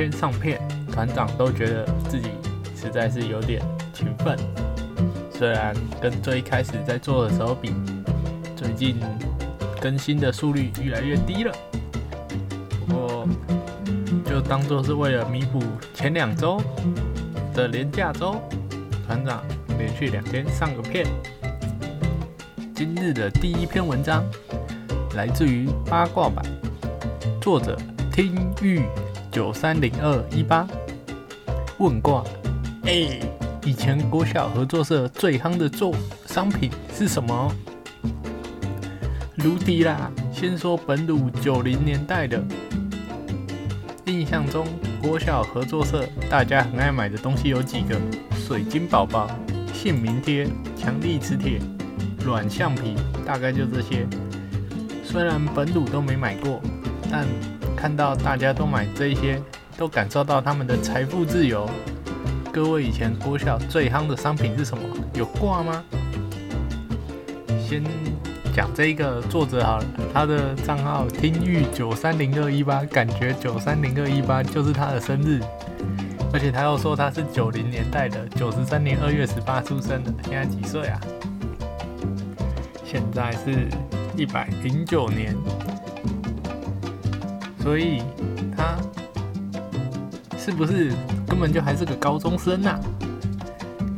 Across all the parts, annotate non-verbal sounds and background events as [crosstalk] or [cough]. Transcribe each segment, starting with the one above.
天上片，团长都觉得自己实在是有点勤奋。虽然跟最开始在做的时候比，最近更新的速率越来越低了。不过就当做是为了弥补前两周的连假周，团长连续两天上个片。今日的第一篇文章来自于八卦版，作者听玉九三零二一八问卦。哎，以前国小合作社最夯的做商品是什么？卢迪啦。先说本土九零年代的，印象中国小合作社大家很爱买的东西有几个：水晶宝宝、姓名贴、强力磁铁。软橡皮大概就这些，虽然本土都没买过，但看到大家都买这些，都感受到他们的财富自由。各位以前国小最夯的商品是什么？有挂吗？先讲这个作者好了，他的账号听玉九三零二一八，感觉九三零二一八就是他的生日，而且他又说他是九零年代的，九十三年二月十八出生的，现在几岁啊？现在是一百零九年，所以他是不是根本就还是个高中生啊？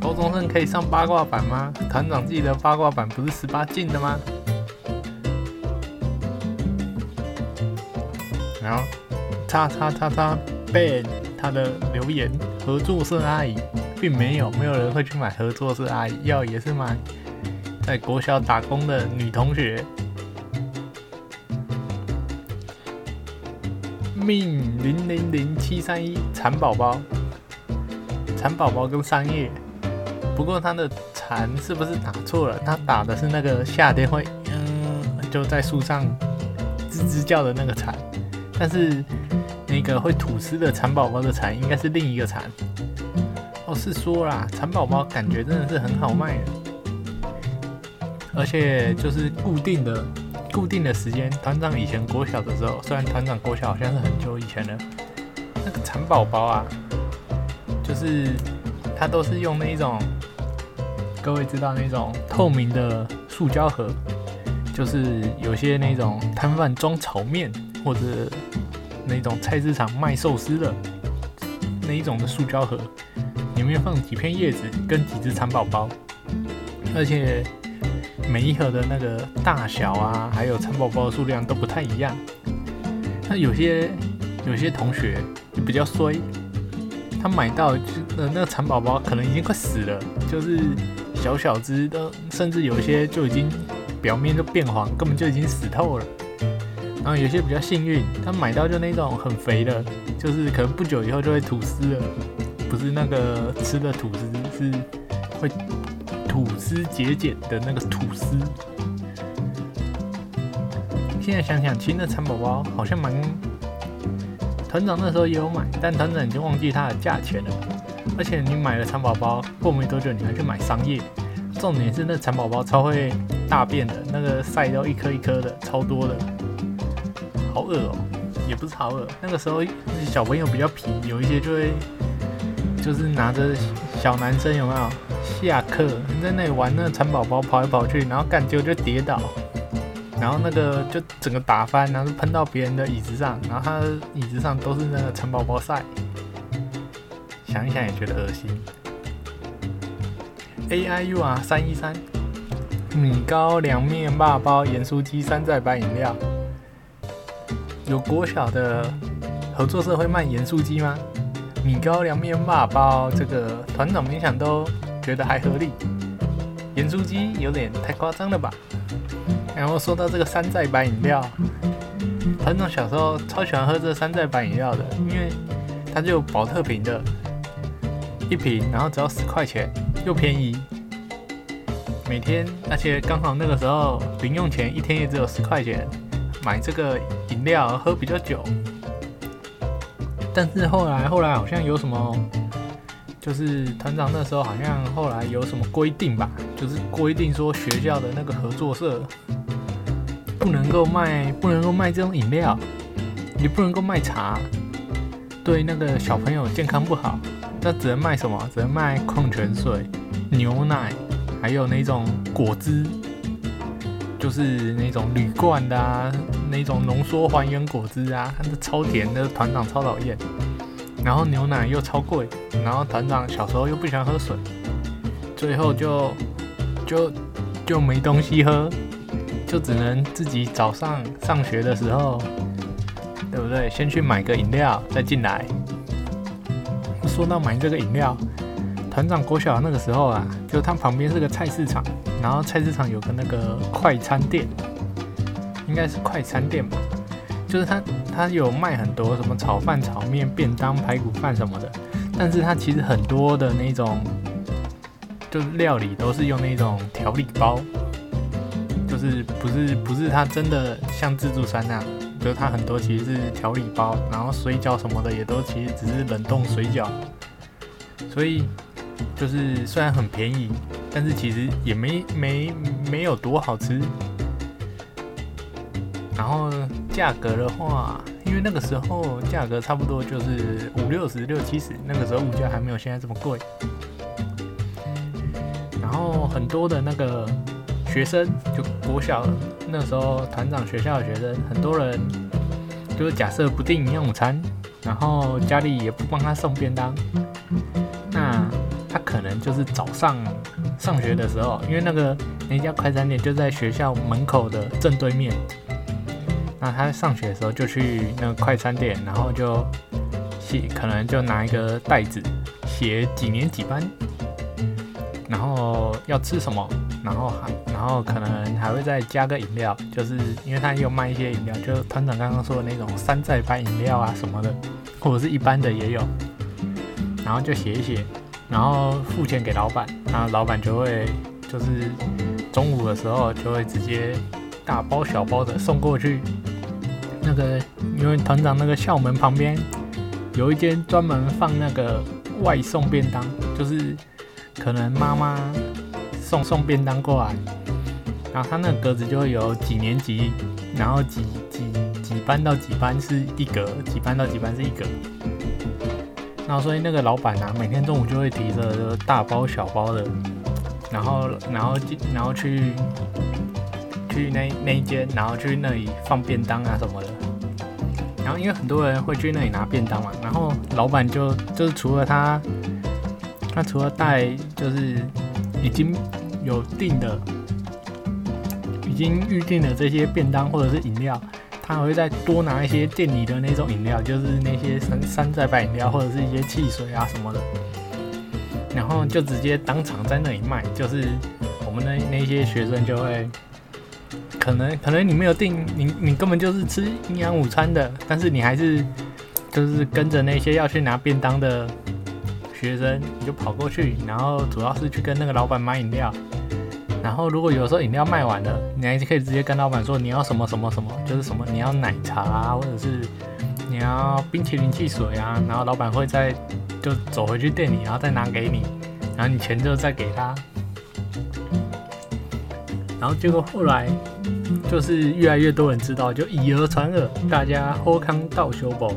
高中生可以上八卦版吗？团长记得八卦版不是十八禁的吗？然后叉叉叉叉 ban 他的留言，合作社阿姨并没有，没有人会去买合作社阿姨，要也是买。在国小打工的女同学，命零零零七三一蚕宝宝，蚕宝宝跟桑叶，不过它的蚕是不是打错了？它打的是那个夏天会嗯就在树上吱吱叫的那个蚕，但是那个会吐丝的蚕宝宝的蚕应该是另一个蚕。哦，是说啦，蚕宝宝感觉真的是很好卖的。而且就是固定的、固定的时间。团长以前国小的时候，虽然团长国小好像是很久以前了，那个蚕宝宝啊，就是它都是用那一种，各位知道那种透明的塑胶盒，就是有些那种摊贩装炒面或者那种菜市场卖寿司的那一种的塑胶盒，里面放几片叶子跟几只蚕宝宝，而且。每一盒的那个大小啊，还有蚕宝宝的数量都不太一样。那有些有些同学就比较衰，他买到就那那个蚕宝宝可能已经快死了，就是小小只的，甚至有些就已经表面都变黄，根本就已经死透了。然后有些比较幸运，他买到就那种很肥的，就是可能不久以后就会吐丝了，不是那个吃的吐司，是会。吐司节俭的那个吐司，现在想想，其实那蚕宝宝好像蛮……团长那时候也有买，但团长已经忘记它的价钱了。而且你买了蚕宝宝，过没多久你还去买商业，重点是那蚕宝宝超会大便的，那个晒到一颗一颗的，超多的，好恶哦，也不是好恶。那个时候小朋友比较皮，有一些就会就是拿着小男生有没有？下课在那里玩那个蚕宝宝跑来跑去，然后干就就跌倒，然后那个就整个打翻，然后喷到别人的椅子上，然后他椅子上都是那个蚕宝宝晒，想一想也觉得恶心。A I U 啊，三一三，米糕凉面霸包盐酥鸡山寨版饮料，有国小的合作社会卖盐酥鸡吗？米糕凉面霸包这个团长没想都。觉得还合理，盐酥鸡有点太夸张了吧？然后说到这个山寨版饮料，团长小时候超喜欢喝这山寨版饮料的，因为它就保特瓶的，一瓶，然后只要十块钱，又便宜。每天，而且刚好那个时候零用钱一天也只有十块钱，买这个饮料喝比较久。但是后来，后来好像有什么，就是团长那时候好像后来有什么规定吧，就是规定说学校的那个合作社不能够卖，不能够卖这种饮料，也不能够卖茶，对那个小朋友健康不好。那只能卖什么？只能卖矿泉水、牛奶。还有那种果汁，就是那种铝罐的啊，那种浓缩还原果汁啊，它是超甜的，团长超讨厌。然后牛奶又超贵，然后团长小时候又不喜欢喝水，最后就就就没东西喝，就只能自己早上上学的时候，对不对？先去买个饮料再进来。说到买这个饮料。团长国小那个时候啊，就他旁边是个菜市场，然后菜市场有个那个快餐店，应该是快餐店吧，就是它，它有卖很多什么炒饭、炒面、便当、排骨饭什么的，但是它其实很多的那种，就是料理都是用那种调理包，就是不是不是它真的像自助餐那样，就是它很多其实是调理包，然后水饺什么的也都其实只是冷冻水饺，所以。就是虽然很便宜，但是其实也没没没有多好吃。然后价格的话，因为那个时候价格差不多就是五六十、六七十，那个时候物价还没有现在这么贵。然后很多的那个学生，就国小那时候团长学校的学生，很多人就是假设不订营养午餐，然后家里也不帮他送便当，那。他可能就是早上上学的时候，因为那个那家快餐店就在学校门口的正对面。那他上学的时候就去那个快餐店，然后就写，可能就拿一个袋子写几年几班，然后要吃什么，然后还然后可能还会再加个饮料，就是因为他有卖一些饮料，就团长刚刚说的那种山寨版饮料啊什么的，或者是一般的也有，然后就写一写。然后付钱给老板，那老板就会就是中午的时候就会直接大包小包的送过去。那个因为团长那个校门旁边有一间专门放那个外送便当，就是可能妈妈送送便当过来，然后他那个格子就会有几年级，然后几几几班到几班是一格，几班到几班是一格。然后所以那个老板啊，每天中午就会提着大包小包的，然后然后然后去去那那一间，然后去那里放便当啊什么的。然后因为很多人会去那里拿便当嘛，然后老板就就是除了他，他除了带就是已经有订的、已经预定的这些便当或者是饮料。他还会再多拿一些店里的那种饮料，就是那些山山寨版饮料或者是一些汽水啊什么的，然后就直接当场在那里卖。就是我们那那些学生就会，可能可能你没有订，你你根本就是吃营养午餐的，但是你还是就是跟着那些要去拿便当的学生，你就跑过去，然后主要是去跟那个老板买饮料。然后，如果有时候饮料卖完了，你还是可以直接跟老板说你要什么什么什么，就是什么你要奶茶啊，或者是你要冰淇淋汽水啊，然后老板会再就走回去店里，然后再拿给你，然后你钱就再给他。然后结果后来就是越来越多人知道，就以讹传讹，大家喝康道修宝，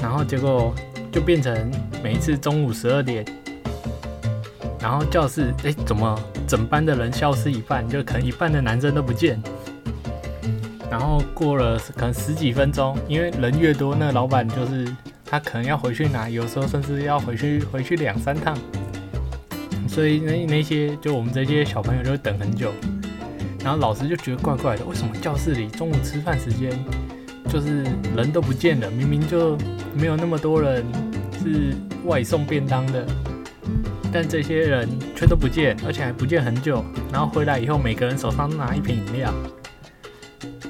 然后结果就变成每一次中午十二点。然后教室，哎，怎么整班的人消失一半？就可能一半的男生都不见。然后过了可能十几分钟，因为人越多，那老板就是他可能要回去拿，有时候甚至要回去回去两三趟。所以那那些就我们这些小朋友就会等很久。然后老师就觉得怪怪的，为什么教室里中午吃饭时间就是人都不见了？明明就没有那么多人是外送便当的。但这些人却都不见，而且还不见很久。然后回来以后，每个人手上都拿一瓶饮料。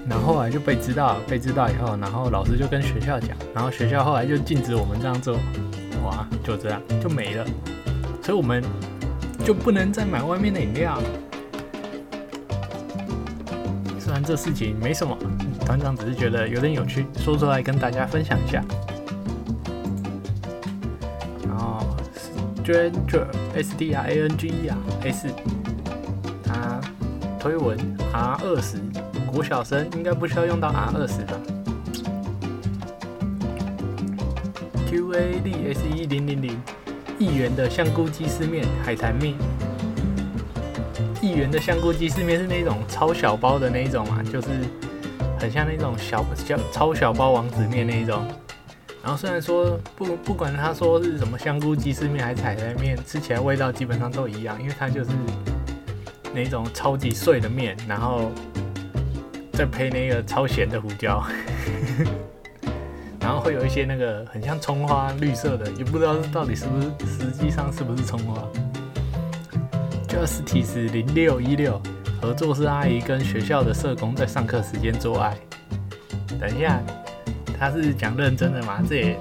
然后后来就被知道，被知道以后，然后老师就跟学校讲，然后学校后来就禁止我们这样做。哇，就这样就没了。所以我们就不能再买外面的饮料。这事情没什么，团长只是觉得有点有趣，说出来跟大家分享一下。然后，Stranger S D R A N G E R S，他推文 R 二十，国小生应该不需要用到 R 二十吧？Q A D S E 零零零，一元的香菇鸡丝面、海苔面。一元的香菇鸡丝面是那种超小包的那一种嘛，就是很像那种小小超小包王子面那一种。然后虽然说不不管他说是什么香菇鸡丝面还是海苔面，吃起来味道基本上都一样，因为它就是那种超级碎的面，然后再配那个超咸的胡椒，[laughs] 然后会有一些那个很像葱花绿色的，也不知道到底是不是实际上是不是葱花。Justice 零六一六，合作是阿姨跟学校的社工在上课时间做爱。等一下，他是讲认真的吗？这也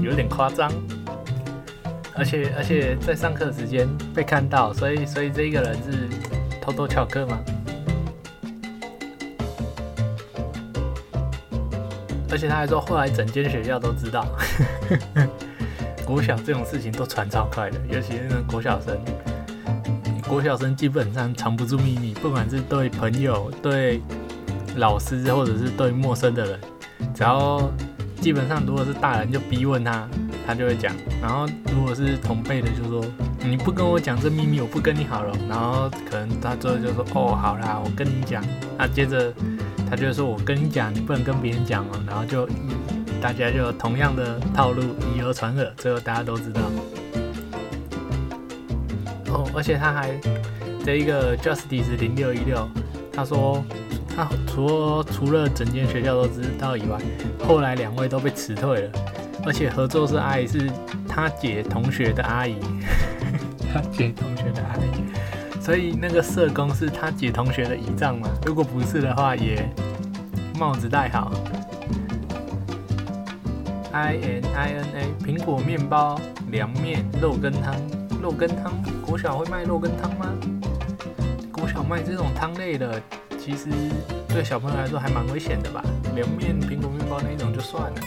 有点夸张。而且而且在上课时间被看到，所以所以这一个人是偷偷翘课吗？而且他还说后来整间学校都知道。[laughs] 国小这种事情都传超快的，尤其是那国小生。国小生基本上藏不住秘密，不管是对朋友、对老师，或者是对陌生的人，只要基本上如果是大人就逼问他，他就会讲。然后如果是同辈的，就说你不跟我讲这秘密，我不跟你好了。然后可能他最后就说哦，好啦，我跟你讲。那接着他就说我跟你讲，你不能跟别人讲。哦。然后就大家就同样的套路以讹传讹，最后大家都知道。哦，而且他还这一个 Justice 零六一六，他说他除了除了整间学校都知道以外，后来两位都被辞退了，而且合作是阿姨是他姐同学的阿姨，[laughs] 他姐同学的阿姨，所以那个社工是他姐同学的姨丈嘛？如果不是的话，也帽子戴好。I N I N A 苹果面包、凉面、肉羹汤。肉羹汤，国小会卖肉羹汤吗？国小卖这种汤类的，其实对小朋友来说还蛮危险的吧？凉面、苹果面包那种就算了。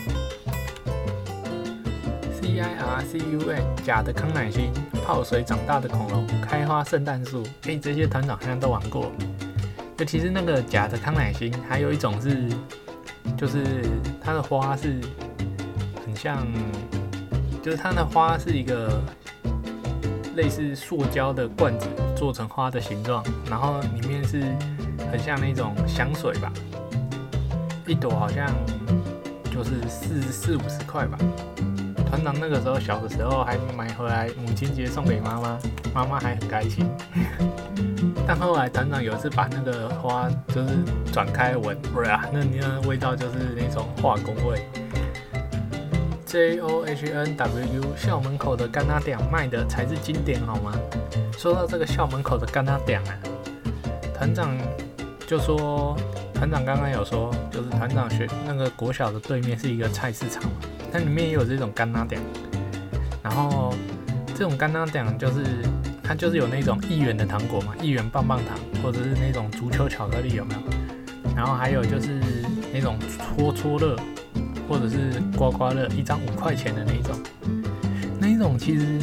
C I R C U N 假的康乃馨，泡水长大的恐龙，开花圣诞树，哎，这些团长好像都玩过。尤其是那个假的康乃馨，还有一种是，就是它的花是很像，就是它的花是一个。类似塑胶的罐子做成花的形状，然后里面是很像那种香水吧，一朵好像就是四四五十块吧。团长那个时候小的时候还买回来母亲节送给妈妈，妈妈还很开心。[laughs] 但后来团长有一次把那个花就是转开闻，不是啊，那那味道就是那种化工味。J O H N W U 校门口的干拉点卖的才是经典好吗？说到这个校门口的干拉点啊，团长就说，团长刚刚有说，就是团长学那个国小的对面是一个菜市场，嘛，那里面也有这种干拉点。然后这种干拉点就是它就是有那种一元的糖果嘛，一元棒棒糖，或者是那种足球巧克力有没有？然后还有就是那种搓搓乐。或者是刮刮乐一张五块钱的那种，那一种其实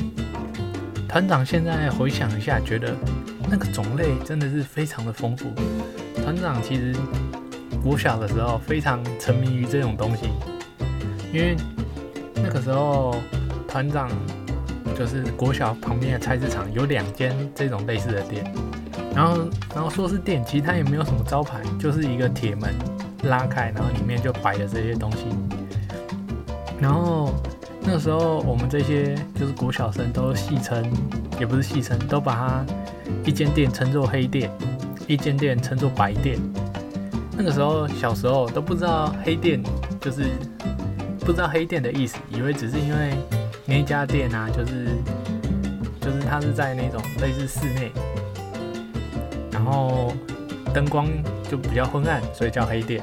团长现在回想一下，觉得那个种类真的是非常的丰富。团长其实国小的时候非常沉迷于这种东西，因为那个时候团长就是国小旁边的菜市场有两间这种类似的店，然后然后说是店，其实它也没有什么招牌，就是一个铁门拉开，然后里面就摆了这些东西。然后那个时候，我们这些就是国小生都戏称，也不是戏称，都把它一间店称作黑店，一间店称作白店。那个时候小时候都不知道黑店就是不知道黑店的意思，以为只是因为那家店啊，就是就就是它是在那种类似室内，然后灯光就比较昏暗，所以叫黑店。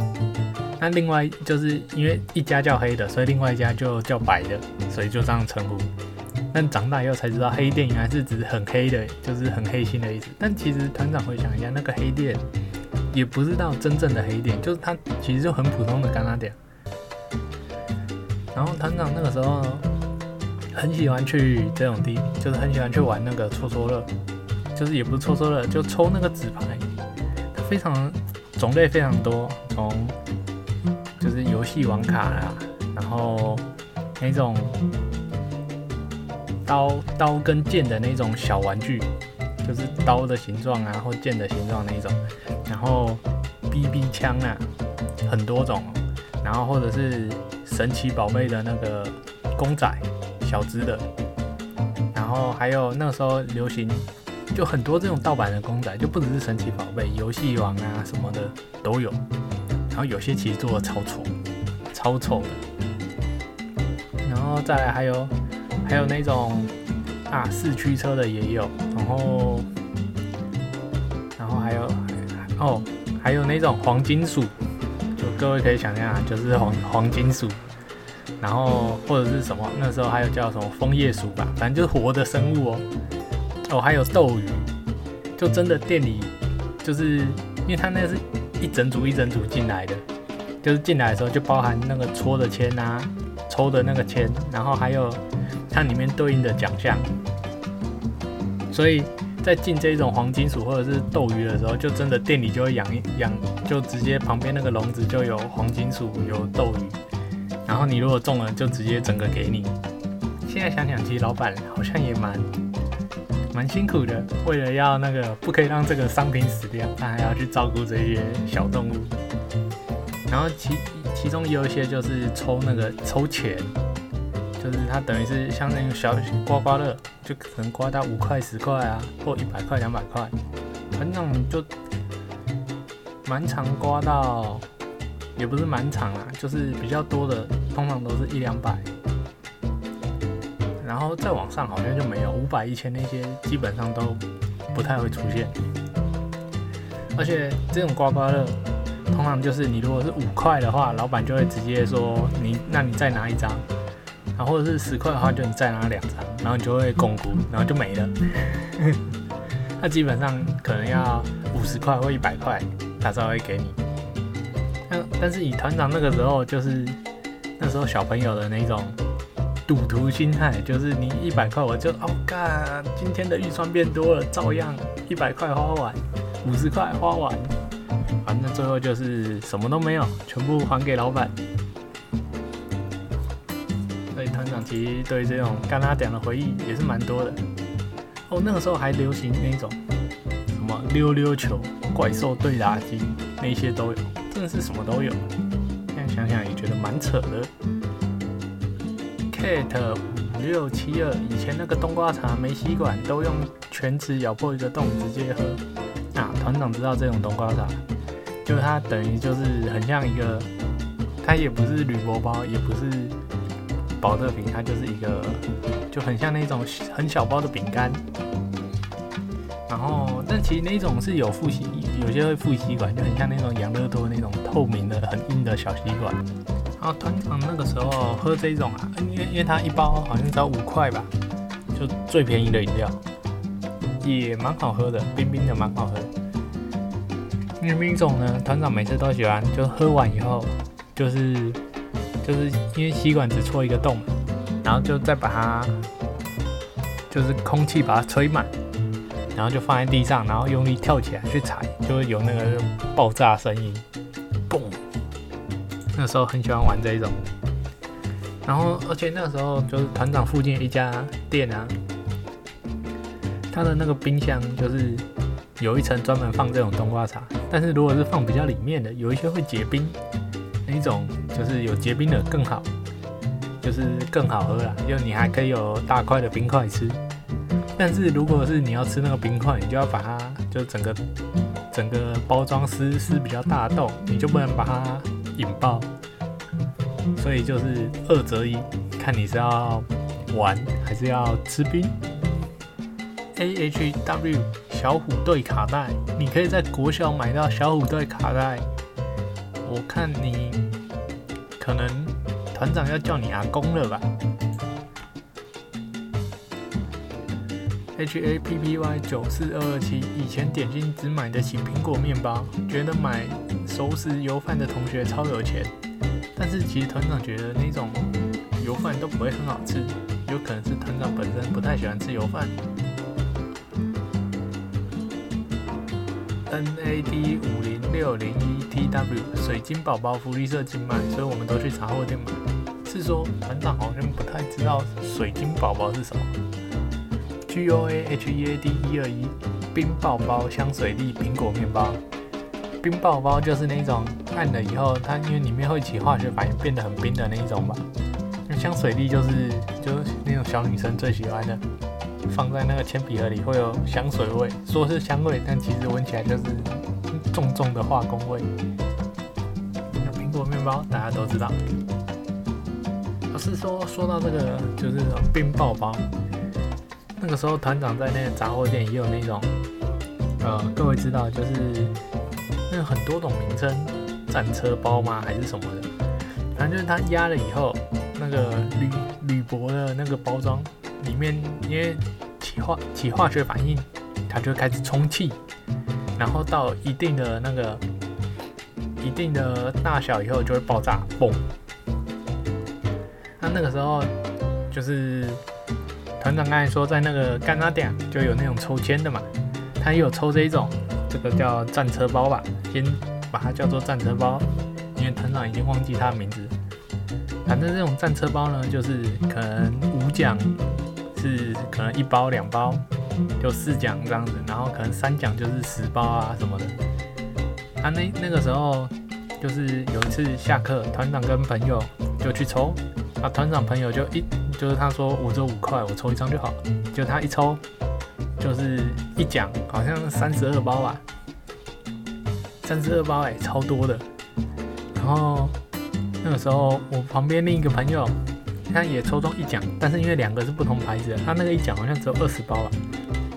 那另外就是因为一家叫黑的，所以另外一家就叫白的，所以就这样称呼。但长大以后才知道，黑店原来是指很黑的，就是很黑心的意思。但其实团长回想一下，那个黑店也不是到真正的黑店，就是它其实就很普通的干拉店。然后团长那个时候很喜欢去这种地，就是很喜欢去玩那个戳戳乐，就是也不是戳戳乐，就抽那个纸牌，它非常种类非常多，从戏王卡啦，然后那种刀刀跟剑的那种小玩具，就是刀的形状啊，或剑的形状那种，然后 BB 枪啊，很多种，然后或者是神奇宝贝的那个公仔，小只的，然后还有那时候流行就很多这种盗版的公仔，就不只是神奇宝贝，游戏王啊什么的都有，然后有些其实做的超丑，超丑的，然后再来还有。还有那种啊四驱车的也有，然后然后还有哦，还有那种黄金鼠，就各位可以想象啊，就是黄黄金鼠，然后或者是什么，那时候还有叫什么枫叶鼠吧，反正就是活的生物哦。哦，还有斗鱼，就真的店里就是因为它那是一整组一整组进来的，就是进来的时候就包含那个搓的签啊，抽的那个签，然后还有。看里面对应的奖项，所以在进这种黄金鼠或者是斗鱼的时候，就真的店里就会养养，就直接旁边那个笼子就有黄金鼠，有斗鱼，然后你如果中了，就直接整个给你。现在想想，其实老板好像也蛮蛮辛苦的，为了要那个不可以让这个商品死掉，他还要去照顾这些小动物。然后其其中有一些就是抽那个抽钱。就是它等于是像那种小刮刮乐，就可能刮到五块、十块啊，或一百块、两百块，反正就蛮常刮到，也不是蛮长啊，就是比较多的，通常都是一两百，然后再往上好像就没有五百、一千那些，基本上都不太会出现。而且这种刮刮乐，通常就是你如果是五块的话，老板就会直接说你，那你再拿一张。然后或者是十块的话，就你再拿两张，然后你就会巩固，然后就没了。那基本上可能要五十块或一百块，他才会给你。但但是以团长那个时候，就是那时候小朋友的那种赌徒心态，就是你一百块，我就哦干，今天的预算变多了，照样一百块花完，五十块花完，那最后就是什么都没有，全部还给老板。所以团长其实对这种干拉点的回忆也是蛮多的哦。那个时候还流行那种什么溜溜球、怪兽对打机，那些都有，真的是什么都有。现在想想也觉得蛮扯的。Kate 五六七二，以前那个冬瓜茶没吸管，都用全齿咬破一个洞直接喝。啊，团长知道这种冬瓜茶，就它等于就是很像一个，它也不是铝箔包，也不是。保特瓶，它就是一个就很像那种很小包的饼干，然后但其实那种是有副吸，有些会副吸管，就很像那种养乐多那种透明的很硬的小吸管。然后团长那个时候喝这种啊，因为因为它一包好像只要五块吧，就最便宜的饮料，也蛮好喝的，冰冰的蛮好喝。因为冰种呢，团长每次都喜欢，就喝完以后就是。就是因为吸管只戳一个洞，然后就再把它，就是空气把它吹满，然后就放在地上，然后用力跳起来去踩，就会有那个爆炸声音，嘣！那时候很喜欢玩这一种，然后而且那时候就是团长附近一家店啊，它的那个冰箱就是有一层专门放这种冬瓜茶，但是如果是放比较里面的，有一些会结冰。那一种就是有结冰的更好，就是更好喝啦，就你还可以有大块的冰块吃。但是如果是你要吃那个冰块，你就要把它就整个整个包装撕撕比较大的洞，你就不能把它引爆。所以就是二择一，看你是要玩还是要吃冰。AHW 小虎队卡带，你可以在国小买到小虎队卡带。我看你可能团长要叫你阿公了吧？HAPPY 九四二二七，以前点心只买得起苹果面包，觉得买熟食油饭的同学超有钱。但是其实团长觉得那种油饭都不会很好吃，有可能是团长本身不太喜欢吃油饭。NAD 五零六零一 TW 水晶宝宝福利社金卖，所以我们都去茶货店买。是说团长好像不太知道水晶宝宝是什么。GOAHEAD 一二一冰爆包香水粒苹果面包。冰爆包就是那种按了以后，它因为里面会起化学反应变得很冰的那一种吧。那香水粒就是就是那种小女生最喜欢的。放在那个铅笔盒里会有香水味，说是香味，但其实闻起来就是重重的化工味。苹果面包大家都知道。我是说，说到这个就是冰爆包，那个时候团长在那个杂货店也有那种，呃，各位知道就是那很多种名称，战车包吗还是什么的？反正就是它压了以后，那个铝铝箔的那个包装。里面因为起化起化学反应，它就开始充气，然后到一定的那个一定的大小以后就会爆炸，嘣！那那个时候就是团长刚才说在那个干拉店就有那种抽签的嘛，他也有抽这一种，这个叫战车包吧，先把它叫做战车包，因为团长已经忘记它的名字。反正这种战车包呢，就是可能五奖。是可能一包两包就四奖这样子，然后可能三奖就是十包啊什么的。他那那个时候就是有一次下课，团长跟朋友就去抽，啊团长朋友就一就是他说五折五块，我抽一张就好。就他一抽就是一奖，好像三十二包吧，三十二包哎，超多的。然后那个时候我旁边另一个朋友。他也抽中一奖，但是因为两个是不同牌子的，他那个一奖好像只有二十包吧，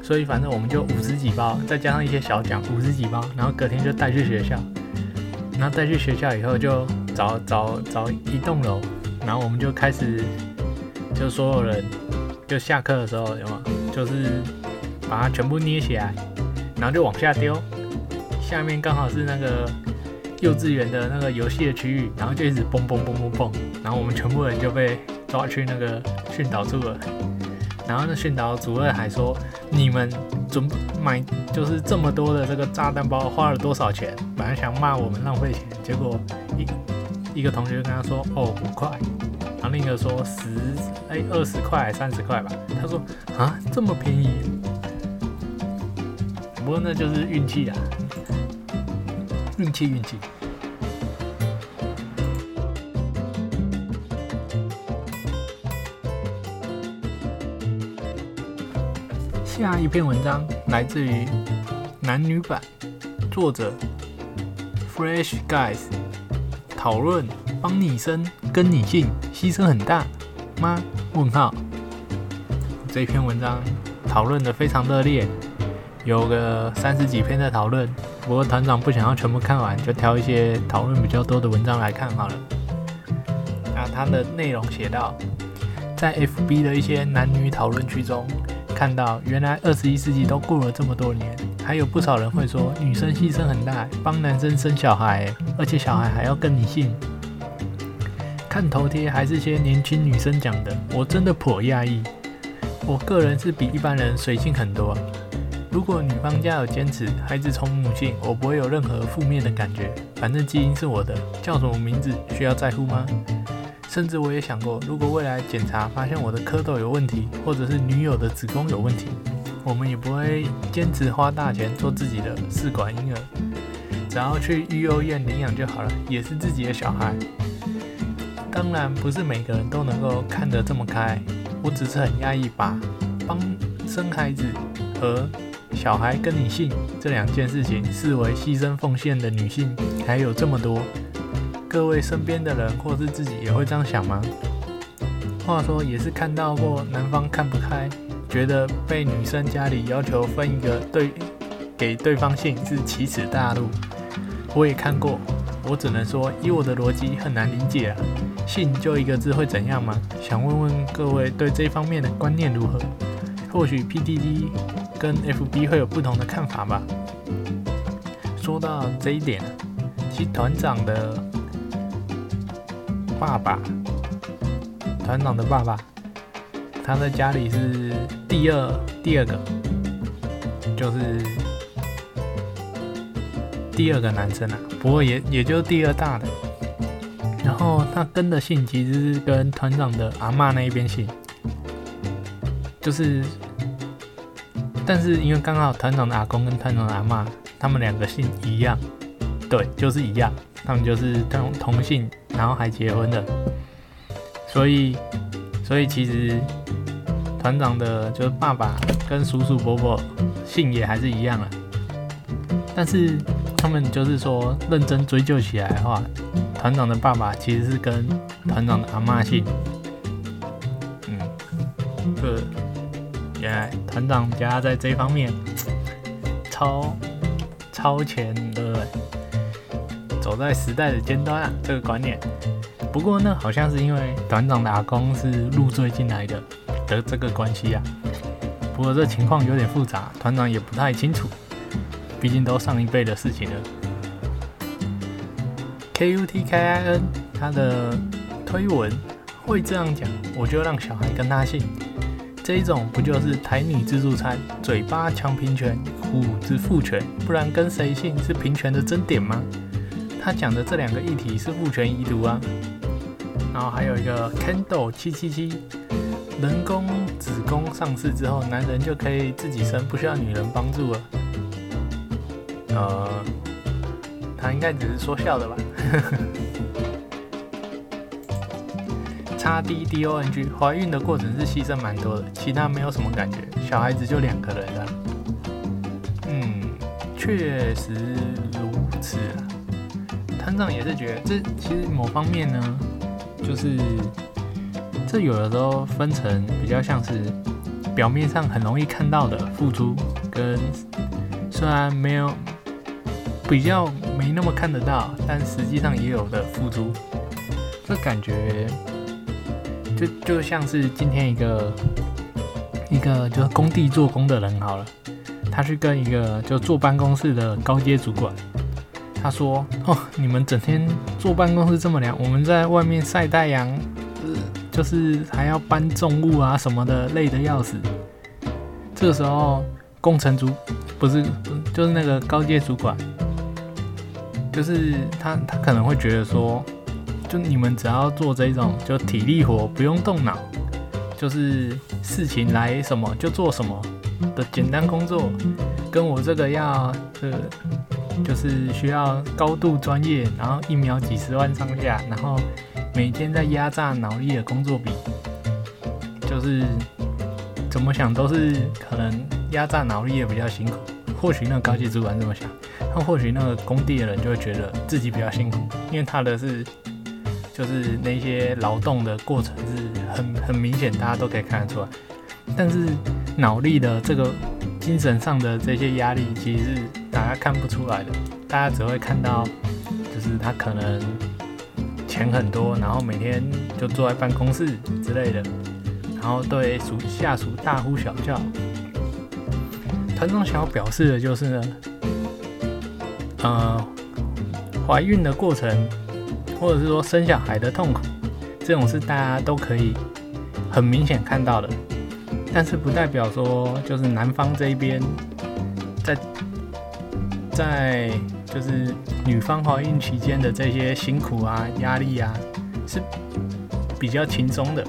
所以反正我们就五十几包，再加上一些小奖，五十几包，然后隔天就带去学校，然后带去学校以后就找找找一栋楼，然后我们就开始，就所有人就下课的时候有吗？就是把它全部捏起来，然后就往下丢，下面刚好是那个幼稚园的那个游戏的区域，然后就一直蹦蹦蹦蹦蹦，然后我们全部人就被。抓去那个训导处了，然后那训导主任还说：“你们准买就是这么多的这个炸弹包花了多少钱？”本来想骂我们浪费钱，结果一一个同学跟他说：“哦，五块。”然后另一个说：“十哎二十块三十块吧。”他说：“啊，这么便宜？”不过那就是运气啊，运气运气。下一篇文章来自于男女版，作者 Fresh Guys，讨论帮女生跟女性牺牲很大吗？问号。这篇文章讨论的非常热烈，有个三十几篇的讨论。不过团长不想要全部看完，就挑一些讨论比较多的文章来看好了。那它的内容写到，在 FB 的一些男女讨论区中。看到原来二十一世纪都过了这么多年，还有不少人会说女生牺牲很大，帮男生生小孩，而且小孩还要跟你姓。看头贴还是些年轻女生讲的，我真的颇讶异。我个人是比一般人随性很多。如果女方家有坚持孩子从母姓，我不会有任何负面的感觉，反正基因是我的，叫什么名字需要在乎吗？甚至我也想过，如果未来检查发现我的蝌蚪有问题，或者是女友的子宫有问题，我们也不会坚持花大钱做自己的试管婴儿，只要去育幼院领养就好了，也是自己的小孩。当然，不是每个人都能够看得这么开，我只是很压抑，把帮生孩子和小孩跟你姓这两件事情视为牺牲奉献的女性还有这么多。各位身边的人或是自己也会这样想吗？话说也是看到过男方看不开，觉得被女生家里要求分一个对给对方姓是奇耻大辱。我也看过，我只能说以我的逻辑很难理解啊。姓就一个字会怎样吗？想问问各位对这方面的观念如何？或许 PDD 跟 FB 会有不同的看法吧。说到这一点，其团长的爸爸，团长的爸爸，他在家里是第二第二个，就是第二个男生啊。不过也也就第二大的。然后他跟的姓其实是跟团长的阿妈那一边姓，就是，但是因为刚好团长的阿公跟团长的阿妈他们两个姓一样，对，就是一样，他们就是同同姓，然后还结婚的，所以，所以其实团长的就是爸爸跟叔叔伯伯姓也还是一样啊，但是他们就是说认真追究起来的话。团长的爸爸其实是跟团长的阿妈姓，嗯，这原来团长家在这方面超超前的，走在时代的尖端啊，这个观念。不过呢，好像是因为团长的阿公是入赘进来的的这个关系啊。不过这情况有点复杂，团长也不太清楚，毕竟都上一辈的事情了。K U T K I N，他的推文会这样讲，我就让小孩跟他姓。这一种不就是台女自助餐，嘴巴强平权，虎子父权，不然跟谁姓是平权的真点吗？他讲的这两个议题是父权遗毒啊。然后还有一个 kindle 七七七，人工子宫上市之后，男人就可以自己生，不需要女人帮助了。呃。他应该只是说笑的吧。[laughs] 叉 D D O N G，怀孕的过程是牺牲蛮多的，其他没有什么感觉。小孩子就两个人了。嗯，确实如此上。也是觉得，这其实某方面呢，就是这有的时候分成比较像是表面上很容易看到的付出，跟虽然没有。比较没那么看得到，但实际上也有的付出，这感觉就就像是今天一个一个就是工地做工的人好了，他去跟一个就坐办公室的高阶主管，他说：“哦，你们整天坐办公室这么凉，我们在外面晒太阳，呃就是还要搬重物啊什么的，累得要死。”这个时候，工程主不是就是那个高阶主管。就是他，他可能会觉得说，就你们只要做这种就体力活，不用动脑，就是事情来什么就做什么的简单工作，跟我这个要这就是需要高度专业，然后一秒几十万上下，然后每天在压榨脑力的工作比，就是怎么想都是可能压榨脑力也比较辛苦。或许那个高级主管这么想。那或许那个工地的人就会觉得自己比较辛苦，因为他的是就是那些劳动的过程是很很明显，大家都可以看得出来。但是脑力的这个精神上的这些压力，其实是大家看不出来的，大家只会看到就是他可能钱很多，然后每天就坐在办公室之类的，然后对属下属大呼小叫。团长想要表示的就是呢。呃，怀孕的过程，或者是说生小孩的痛苦，这种是大家都可以很明显看到的。但是不代表说，就是男方这一边，在就是女方怀孕期间的这些辛苦啊、压力啊，是比较轻松的，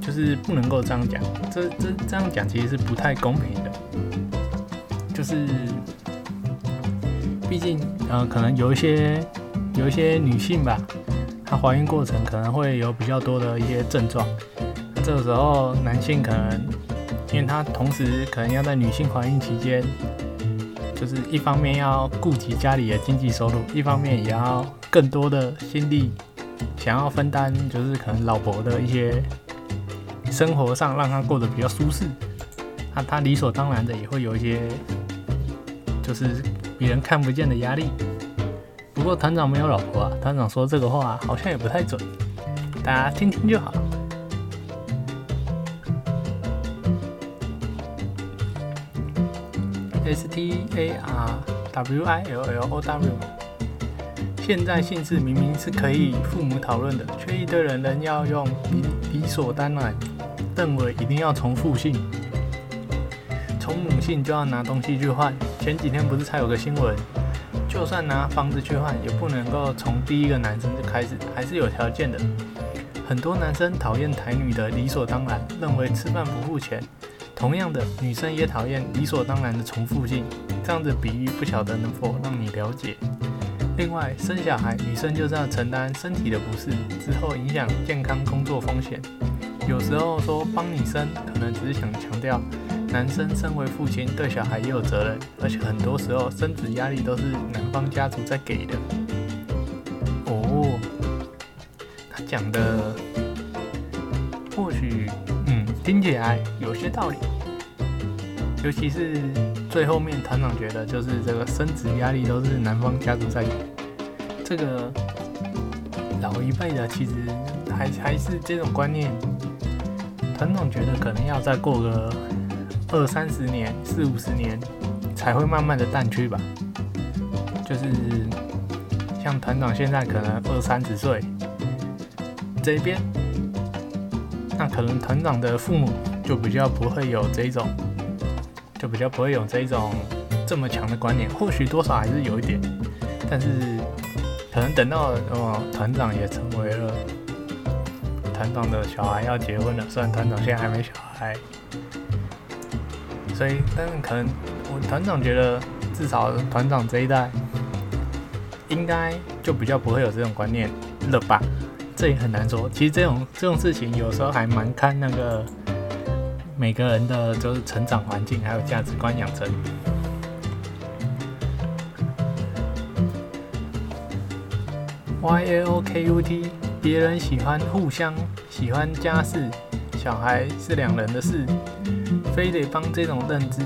就是不能够这样讲。这这这样讲其实是不太公平的，就是。毕竟，呃，可能有一些有一些女性吧，她怀孕过程可能会有比较多的一些症状。这个时候，男性可能，因为他同时可能要在女性怀孕期间，就是一方面要顾及家里的经济收入，一方面也要更多的心力，想要分担，就是可能老婆的一些生活上让她过得比较舒适。那他理所当然的也会有一些，就是别人看不见的压力。不过团长没有老婆啊，团长说这个话好像也不太准，大家听听就好。S T A R W I L L O W，现在姓氏明明是可以父母讨论的，却一堆人仍要用理理所当然，认为一定要从父姓，从母姓就要拿东西去换。前几天不是才有个新闻，就算拿房子去换，也不能够从第一个男生就开始，还是有条件的。很多男生讨厌台女的理所当然，认为吃饭不付钱。同样的，女生也讨厌理所当然的重复性。这样的比喻不晓得能否让你了解。另外，生小孩，女生就是要承担身体的不适，之后影响健康、工作风险。有时候说帮你生，可能只是想强调，男生身为父亲对小孩也有责任，而且很多时候生子压力都是男方家族在给的。哦，他讲的。听起来有些道理，尤其是最后面团长觉得，就是这个升职压力都是男方家族在，这个老一辈的其实还还是这种观念，团长觉得可能要再过个二三十年、四五十年才会慢慢的淡去吧。就是像团长现在可能二三十岁，这边。那可能团长的父母就比较不会有这种，就比较不会有这种这么强的观念，或许多少还是有一点，但是可能等到哦团长也成为了团长的小孩要结婚了，虽然团长现在还没小孩，所以但是可能我团长觉得至少团长这一代应该就比较不会有这种观念了吧。这也很难说。其实这种这种事情有时候还蛮看那个每个人的就是成长环境还有价值观养成。Y A O K U T，别人喜欢互相喜欢家事，小孩是两人的事，非得帮这种认知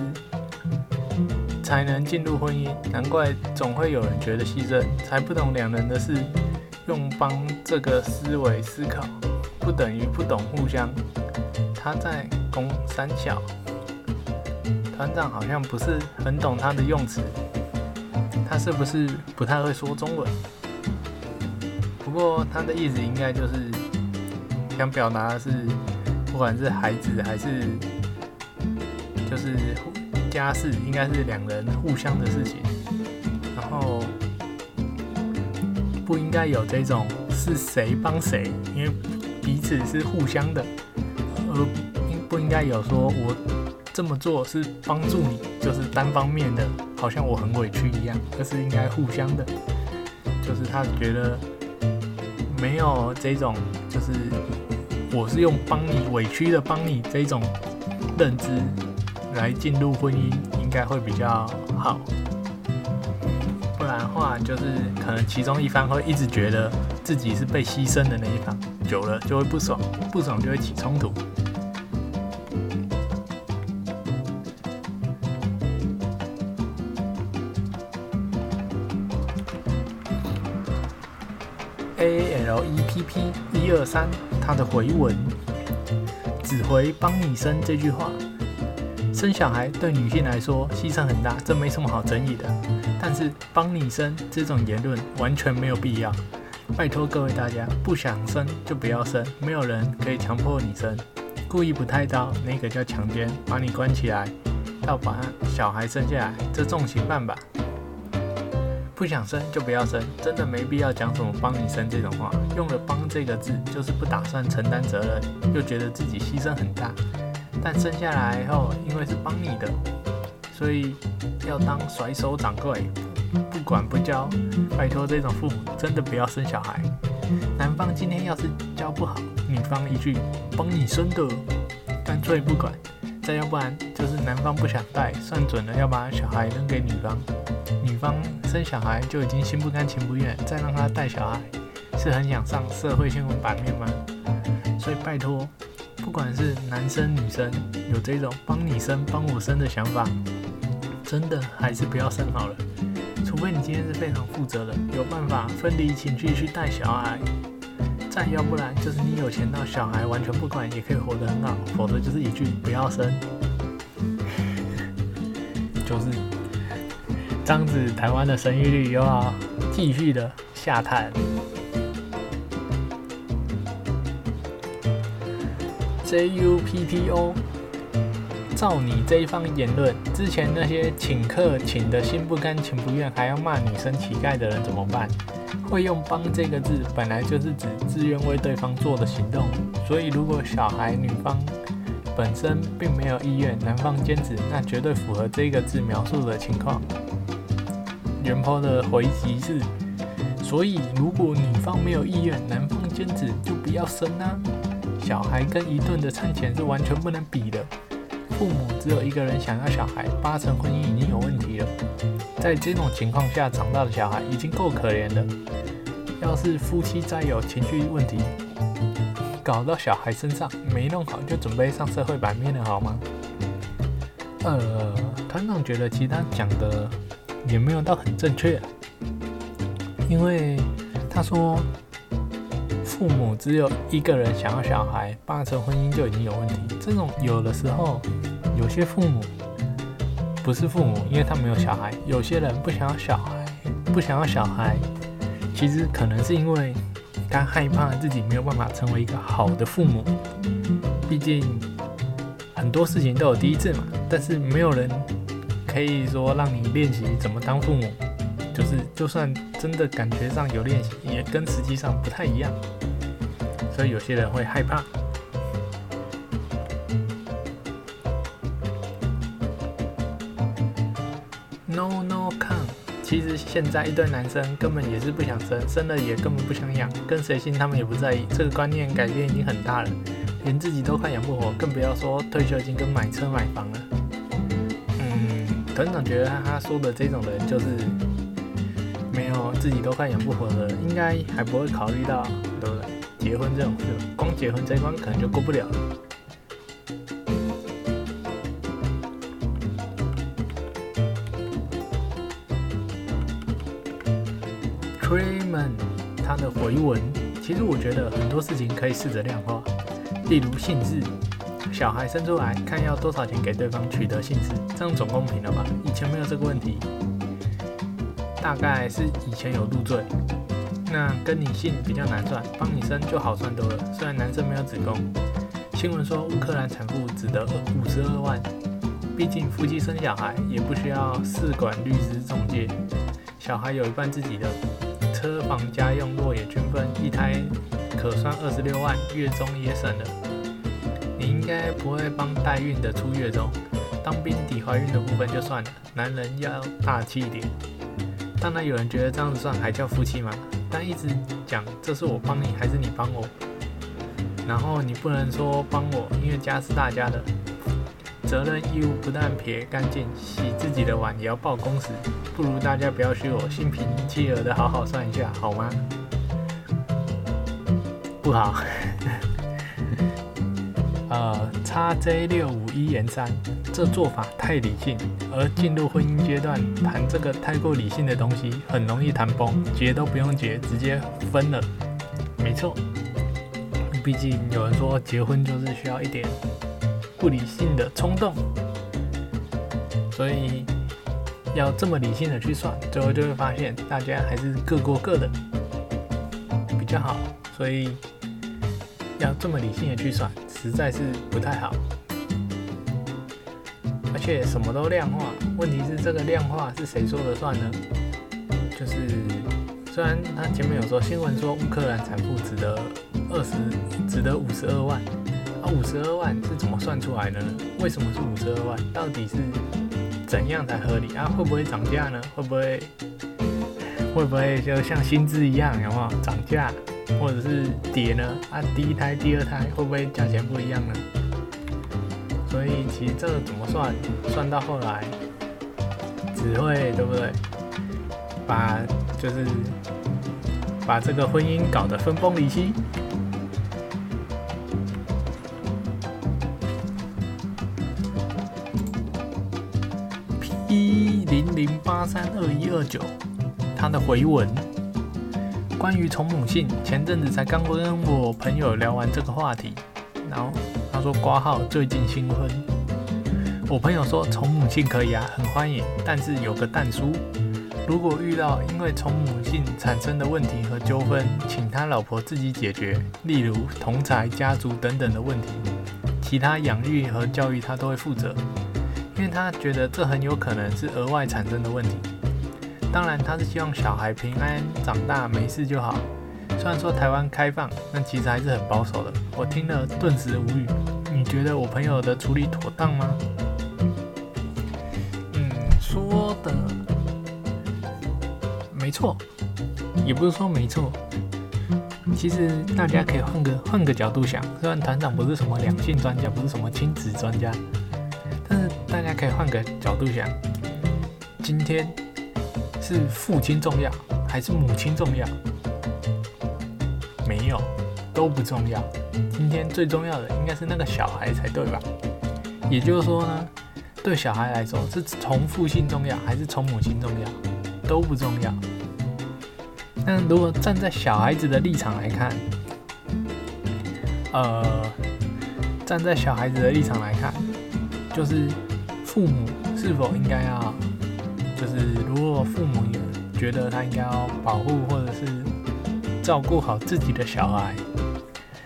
才能进入婚姻。难怪总会有人觉得牺牲才不懂两人的事。用帮这个思维思考，不等于不懂互相。他在攻三小，团长好像不是很懂他的用词，他是不是不太会说中文？不过他的意思应该就是想表达的是，不管是孩子还是就是家事，应该是两人互相的事情，然后。不应该有这种是谁帮谁，因为彼此是互相的，而不应该有说我这么做是帮助你，就是单方面的，好像我很委屈一样。而是应该互相的，就是他觉得没有这种，就是我是用帮你委屈的帮你这种认知来进入婚姻，应该会比较好。的话就是可能其中一方会一直觉得自己是被牺牲的那一方，久了就会不爽，不爽就会起冲突。A L E P P 一二三，他的回文只回帮你生这句话。生小孩对女性来说牺牲很大，这没什么好争议的。但是帮你生这种言论完全没有必要。拜托各位大家，不想生就不要生，没有人可以强迫你生。故意不太刀，那个叫强奸，把你关起来，要把小孩生下来，这重刑犯吧。不想生就不要生，真的没必要讲什么帮你生这种话。用了“帮”这个字，就是不打算承担责任，又觉得自己牺牲很大。但生下来后，因为是帮你的，所以要当甩手掌柜，不管不教。拜托，这种父母真的不要生小孩。男方今天要是教不好，女方一句帮你生的，干脆不管。再要不然就是男方不想带，算准了要把小孩扔给女方，女方生小孩就已经心不甘情不愿，再让他带小孩，是很想上社会新闻版面吗？所以拜托。不管是男生女生，有这种帮你生、帮我生的想法，真的还是不要生好了。除非你今天是非常负责的，有办法分离情绪去带小孩，再要不然就是你有钱到小孩完全不管也可以活得很好，否则就是一句不要生，[laughs] 就是这样子，台湾的生育率又要继续的下探。JUPPO，照你这一方言论，之前那些请客请的心不甘情不愿，还要骂女生乞丐的人怎么办？会用“帮”这个字，本来就是指自愿为对方做的行动。所以，如果小孩女方本身并没有意愿，男方坚持，那绝对符合这个字描述的情况。原 po 的回击是：所以，如果女方没有意愿，男方坚持，就不要生啊。小孩跟一顿的餐钱是完全不能比的。父母只有一个人想要小孩，八成婚姻已经有问题了。在这种情况下长大的小孩已经够可怜了，要是夫妻再有情绪问题，搞到小孩身上没弄好，就准备上社会版面了，好吗？呃，团长觉得其他讲的也没有到很正确，因为他说。父母只有一个人想要小孩，八成婚姻就已经有问题。这种有的时候，有些父母不是父母，因为他没有小孩。有些人不想要小孩，不想要小孩，其实可能是因为他害怕自己没有办法成为一个好的父母。毕竟很多事情都有第一次嘛，但是没有人可以说让你练习怎么当父母。就是，就算真的感觉上有练习，也跟实际上不太一样，所以有些人会害怕。No No Come，其实现在一堆男生根本也是不想生，生了也根本不想养，跟谁姓他们也不在意。这个观念改变已经很大了，连自己都快养不活，更不要说退休金跟买车买房了。嗯，团长觉得他说的这种人就是。没有自己都快养不活了，应该还不会考虑到，结婚这种事，光结婚这关可能就过不了了。Crayman 他的回文，其实我觉得很多事情可以试着量化，例如姓氏，小孩生出来看要多少钱给对方取得姓氏，这样总公平了吧？以前没有这个问题。大概是以前有入赘，那跟你姓比较难算，帮你生就好算多了。虽然男生没有子宫，新闻说乌克兰产妇只得五十二万，毕竟夫妻生小孩也不需要试管、律师、中介，小孩有一半自己的，车房家用若也均分，一胎可算二十六万，月中也省了。你应该不会帮代孕的出月中，当兵抵怀孕的部分就算了，男人要大气一点。当然有人觉得这样子算还叫夫妻吗？但一直讲这是我帮你还是你帮我，然后你不能说帮我，因为家是大家的，责任义务不但撇干净，洗自己的碗也要报公时，不如大家不要虚我，心平气和的好好算一下好吗？不好。呃，叉 J 六五一言三，这做法太理性，而进入婚姻阶段谈这个太过理性的东西，很容易谈崩，结都不用结，直接分了。没错，毕竟有人说结婚就是需要一点不理性的冲动，所以要这么理性的去算，最后就会发现大家还是各过各的比较好，所以要这么理性的去算。实在是不太好，而且什么都量化。问题是这个量化是谁说了算呢？就是虽然他前面有说新闻说乌克兰产妇值得二十，值得五十二万，啊五十二万是怎么算出来的呢？为什么是五十二万？到底是怎样才合理啊？会不会涨价呢？会不会会不会就像薪资一样，有没有涨价？或者是叠呢？啊，第一胎、第二胎会不会价钱不一样呢？所以其实这怎么算？算到后来只会对不对？把就是把这个婚姻搞得分崩离析。P 零零八三二一二九，它的回文。关于从母姓，前阵子才刚跟我朋友聊完这个话题，然后他说挂号最近新婚，我朋友说从母姓可以啊，很欢迎，但是有个蛋书，如果遇到因为从母姓产生的问题和纠纷，请他老婆自己解决，例如同财、家族等等的问题，其他养育和教育他都会负责。因为他觉得这很有可能是额外产生的问题。当然，他是希望小孩平安长大没事就好。虽然说台湾开放，但其实还是很保守的。我听了顿时无语。你觉得我朋友的处理妥当吗？嗯，说的没错，也不是说没错。其实大家可以换个换个角度想，虽然团长不是什么两性专家，不是什么亲子专家。但是大家可以换个角度想，今天是父亲重要还是母亲重要？没有，都不重要。今天最重要的应该是那个小孩才对吧？也就是说呢，对小孩来说是从父亲重要还是从母亲重要？都不重要。那如果站在小孩子的立场来看，呃，站在小孩子的立场来看，就是。父母是否应该要，就是如果父母也觉得他应该要保护或者是照顾好自己的小孩，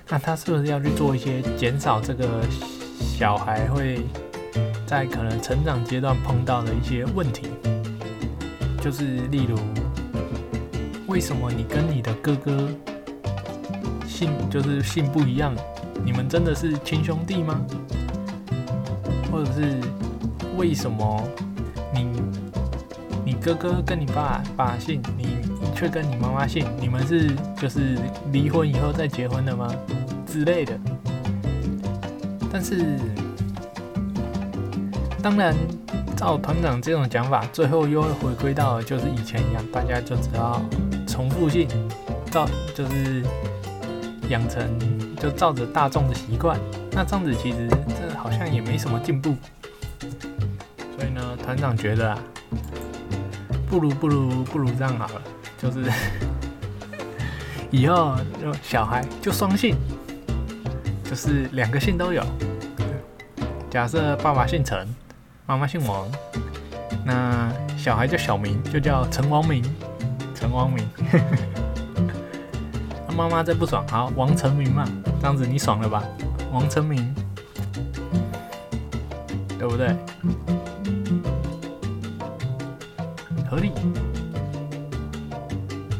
那他是不是要去做一些减少这个小孩会在可能成长阶段碰到的一些问题？就是例如，为什么你跟你的哥哥姓就是姓不一样？你们真的是亲兄弟吗？或者是？为什么你你哥哥跟你爸爸姓，你却跟你妈妈姓？你们是就是离婚以后再结婚的吗？之类的。但是，当然，照团长这种讲法，最后又会回归到就是以前一样，大家就只要重复性，照就是养成就照着大众的习惯。那这样子其实这好像也没什么进步。所以呢，团长觉得啊，不如不如不如这样好了，就是 [laughs] 以后就小孩就双姓，就是两个姓都有。假设爸爸姓陈，妈妈姓王，那小孩叫小明，就叫陈王明，陈王明。那 [laughs] 妈妈再不爽，好，王成明嘛，这样子你爽了吧？王成明，对不对？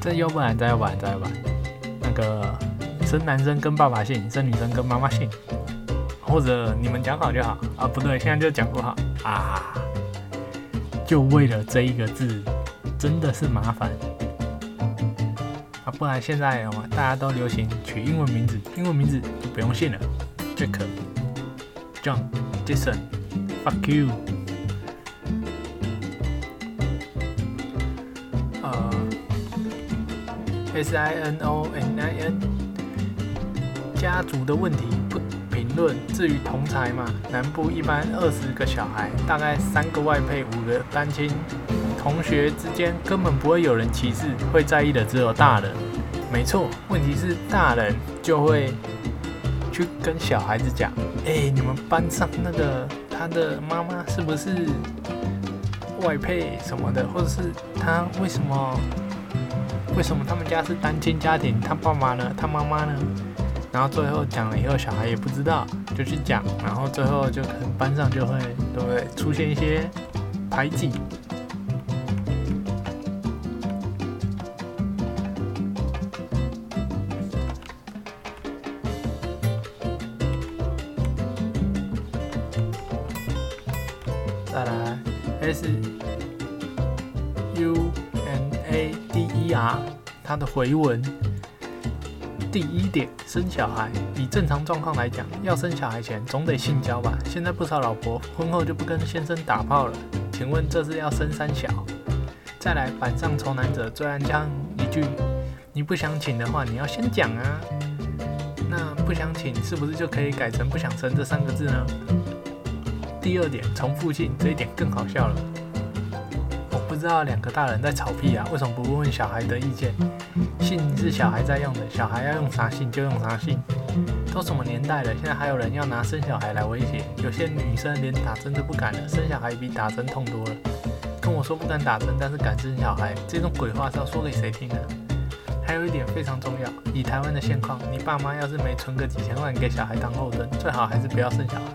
这，要不然，再要不然，再要不然，那个生男生跟爸爸姓，生女生跟妈妈姓，或者你们讲好就好啊？不对，现在就讲不好啊！就为了这一个字，真的是麻烦啊！不然现在大家都流行取英文名字，英文名字就不用姓了，Jack、John、Jason、Fuck you。S I N O N I N，家族的问题不评论。至于同才嘛，南部一般二十个小孩，大概三个外配，五个单亲，同学之间根本不会有人歧视，会在意的只有大人。没错，问题是大人就会去跟小孩子讲：“哎，你们班上那个他的妈妈是不是外配什么的，或者是他为什么？”为什么他们家是单亲家庭？他爸妈呢？他妈妈呢？然后最后讲了以后，小孩也不知道，就去讲，然后最后就可能班上就会对不对出现一些排挤。的回文，第一点，生小孩，以正常状况来讲，要生小孩前总得性交吧？现在不少老婆婚后就不跟先生打炮了，请问这是要生三小？再来，板上仇男者最爱将一句：你不想请的话，你要先讲啊。那不想请是不是就可以改成不想生这三个字呢？第二点，重复性这一点更好笑了。不知道两个大人在吵屁啊？为什么不问问小孩的意见？姓是小孩在用的，小孩要用啥姓就用啥姓。都什么年代了，现在还有人要拿生小孩来威胁？有些女生连打针都不敢了，生小孩比打针痛多了。跟我说不敢打针，但是敢生小孩，这种鬼话是要说给谁听的？还有一点非常重要，以台湾的现况，你爸妈要是没存个几千万给小孩当后盾，最好还是不要生小孩，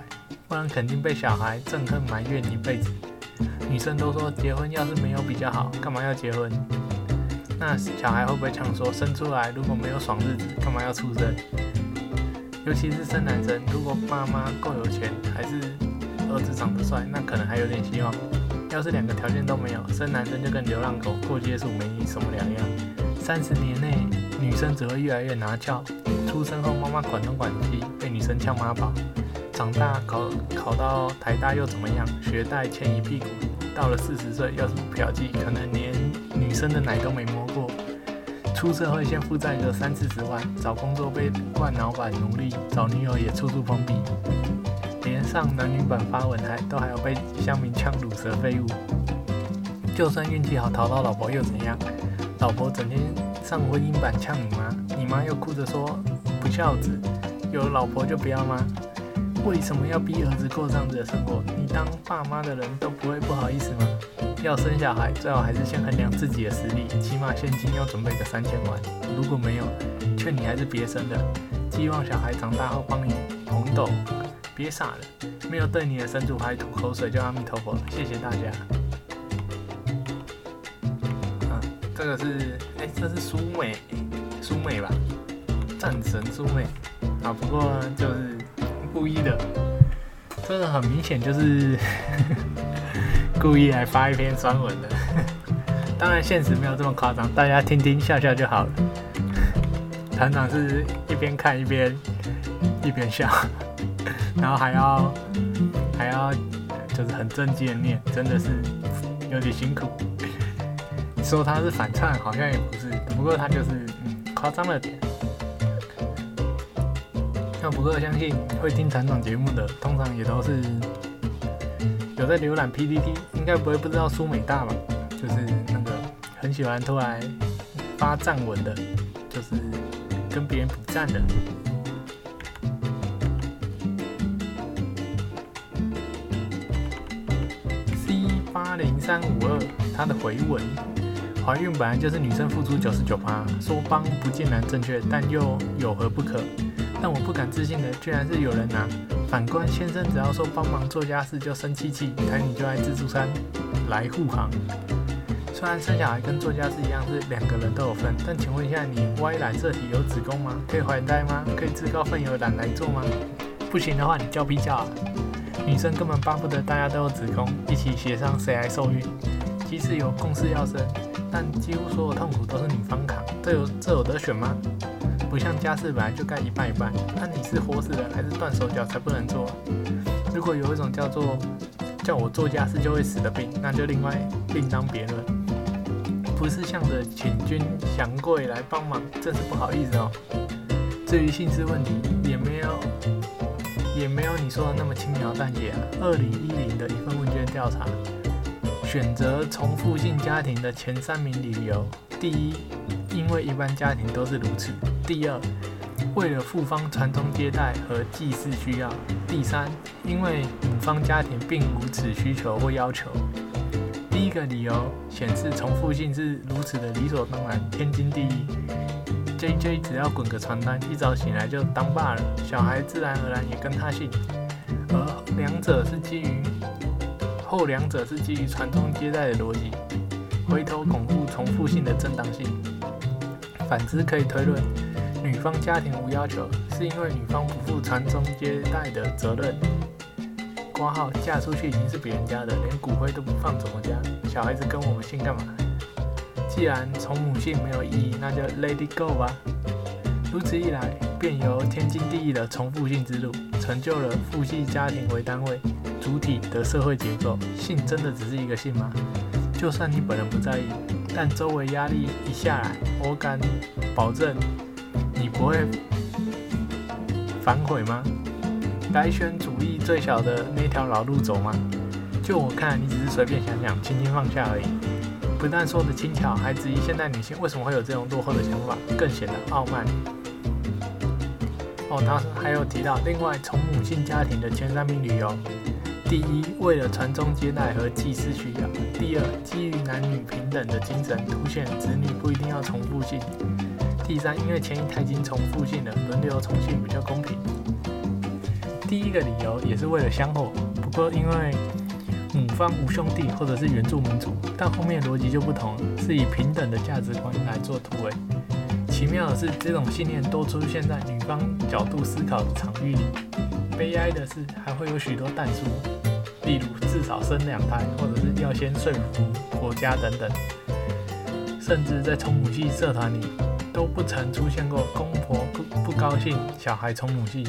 不然肯定被小孩憎恨埋怨一辈子。女生都说结婚要是没有比较好，干嘛要结婚？那小孩会不会抢说生出来如果没有爽日子，干嘛要出生？尤其是生男生，如果爸妈够有钱，还是儿子长得帅，那可能还有点希望。要是两个条件都没有，生男生就跟流浪狗过街数没什么两样。三十年内，女生只会越来越拿翘。出生后，妈妈管东管西，被女生呛妈宝。长大考考到台大又怎么样？学贷欠一屁股。到了四十岁，要是不嫖妓，可能连女生的奶都没摸过。出社会先负债个三四十万，找工作被惯老板奴隶，找女友也处处封闭。连上男女版发文还都还要被乡民呛乳蛇废物。就算运气好讨到老婆又怎样？老婆整天上婚姻版呛你妈，你妈又哭着说不孝子，有老婆就不要吗？为什么要逼儿子过这样子的生活？你当爸妈的人都不会不好意思吗？要生小孩，最好还是先衡量自己的实力，起码现金要准备个三千万。如果没有，劝你还是别生了。希望小孩长大后帮你捧斗，别傻了，没有对你的生主牌吐口水就阿弥陀佛了。谢谢大家。嗯这个是，哎，这是苏美，苏美吧，战神苏美，啊，不过就是故意的，这个很明显就是 [laughs] 故意来发一篇酸文的，[laughs] 当然现实没有这么夸张，大家听听笑笑就好了。[laughs] 团长是一边看一边一边笑，然后还要还要就是很正经的念，真的是有点辛苦。你说他是反串，好像也不是，只不过他就是嗯夸张了点。那不过相信会听团长节目的，通常也都是有在浏览 PPT，应该不会不知道苏美大吧？就是那个很喜欢突然发站文的，就是跟别人比赞的。C 八零三五二，他的回文。怀孕本来就是女生付出九十九趴，说帮不见然正确，但又有何不可？但我不敢置信的，居然是有人拿。反观先生，只要说帮忙做家事就生气气，台女就爱自助餐来护航。虽然生小孩跟做家事一样是两个人都有份，但请问一下，你歪染色体有子宫吗？可以怀胎吗？可以自告奋勇染来做吗？不行的话，你叫屁叫啊！女生根本巴不得大家都有子宫，一起协商谁来受孕。即使有共识要生。但几乎所有痛苦都是女方扛，这有这有得选吗？不像家事本来就该一半一半。那你是活死人还是断手脚才不能做？如果有一种叫做叫我做家事就会死的病，那就另外另当别论。不是向着请君降贵来帮忙，真是不好意思哦。至于性质问题，也没有也没有你说的那么轻描淡写啊。二零一零的一份问卷调查。选择重复性家庭的前三名理由：第一，因为一般家庭都是如此；第二，为了父方传宗接代和祭祀需要；第三，因为母方家庭并无此需求或要求。第一个理由显示重复性是如此的理所当然、天经地义。J J 只要滚个床单，一早醒来就当爸了，小孩自然而然也跟他姓。而两者是基于。后两者是基于传宗接代的逻辑，回头巩固重复性的正当性。反之可以推论，女方家庭无要求，是因为女方不负传宗接代的责任。挂号嫁出去已经是别人家的，连骨灰都不放怎么家？小孩子跟我们姓干嘛？既然从母姓没有意义，那就 let it go 吧。如此一来，便由天经地义的重复性之路，成就了父系家庭为单位。主体的社会结构，性真的只是一个性吗？就算你本人不在意，但周围压力一下来，我敢保证你不会反悔吗？改选主义最小的那条老路走吗？就我看，你只是随便想想，轻轻放下而已。不但说的轻巧，还质疑现代女性为什么会有这种落后的想法，更显得傲慢。哦，他还有提到，另外从母性家庭的前三名理由：第一，为了传宗接代和祭祀需要；第二，基于男女平等的精神，凸显子女不一定要重复性；第三，因为前一胎已经重复性了，轮流重新比较公平。第一个理由也是为了香火，不过因为母方无兄弟或者是原住民族，但后面逻辑就不同了，是以平等的价值观来做突围。奇妙的是，这种信念多出现在女方角度思考的场域里。悲哀的是，还会有许多弹书，例如至少生两胎，或者是要先说服婆家等等。甚至在从母系社团里，都不曾出现过公婆不不高兴小孩从母系，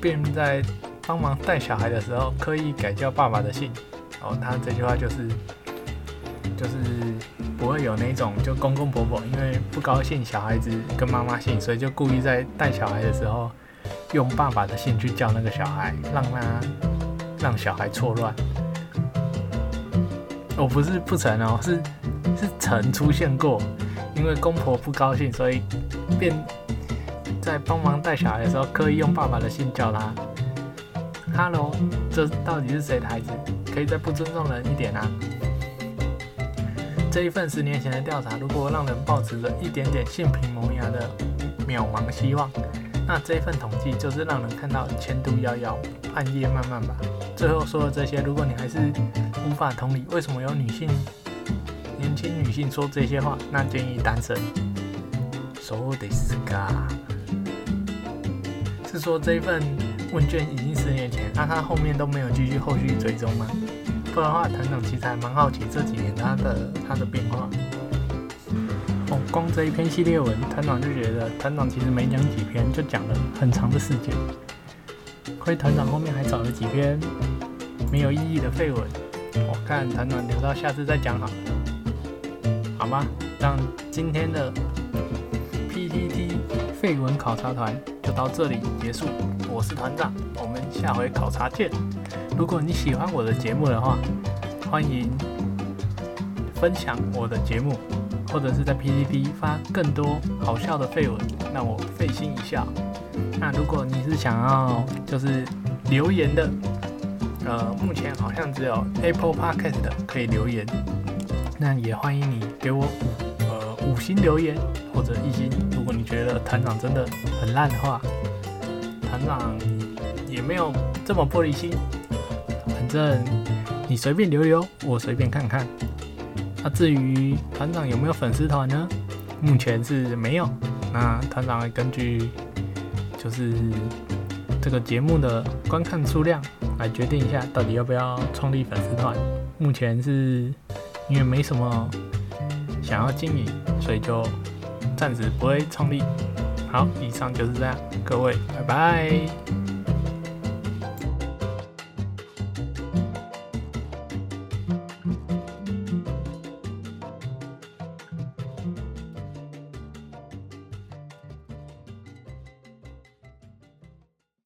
便在帮忙带小孩的时候刻意改叫爸爸的姓。哦，他这句话就是，就是。不会有那种就公公婆婆因为不高兴小孩子跟妈妈姓，所以就故意在带小孩的时候用爸爸的姓去叫那个小孩，让他让小孩错乱。我不是不曾哦，是是曾出现过，因为公婆不高兴，所以便在帮忙带小孩的时候刻意用爸爸的姓叫他。Hello，这到底是谁的孩子？可以再不尊重人一点啊？这一份十年前的调查，如果让人保持着一点点性平萌芽的渺茫希望，那这份统计就是让人看到前途遥遥，暗夜漫漫吧。最后说的这些，如果你还是无法同理为什么有女性、年轻女性说这些话，那建议单身。So this guy 是说这份问卷已经十年前，那他后面都没有继续后续追踪吗？不然的话，团长其实还蛮好奇这几年他的他的变化。哦，光这一篇系列文，团长就觉得团长其实没讲几篇，就讲了很长的事件。亏团长后面还找了几篇没有意义的废文，我看团长留到下次再讲好了。好吗？让今天的 PTT 废文考察团就到这里结束。我是团长，我们下回考察见。如果你喜欢我的节目的话，欢迎分享我的节目，或者是在 PTT 发更多好笑的废文，让我费心一笑。那如果你是想要就是留言的，呃，目前好像只有 Apple Podcast 的可以留言，那也欢迎你给我呃五星留言或者一星。如果你觉得团长真的很烂的话，团长也没有这么玻璃心。反正你随便留留，我随便看看。那至于团长有没有粉丝团呢？目前是没有。那团长会根据就是这个节目的观看数量来决定一下，到底要不要创立粉丝团。目前是因为没什么想要经营，所以就暂时不会创立。好，以上就是这样，各位，拜拜。